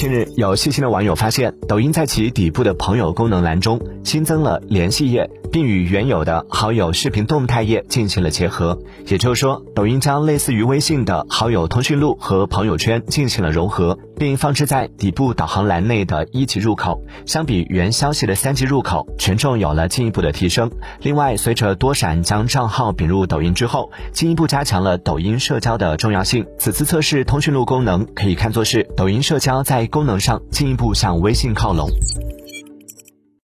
近日，有细心的网友发现，抖音在其底部的朋友功能栏中新增了联系页，并与原有的好友视频动态页进行了结合。也就是说，抖音将类似于微信的好友通讯录和朋友圈进行了融合，并放置在底部导航栏内的一级入口。相比原消息的三级入口，权重有了进一步的提升。另外，随着多闪将账号并入抖音之后，进一步加强了抖音社交的重要性。此次测试通讯录功能，可以看作是抖音社交在功能上进一步向微信靠拢。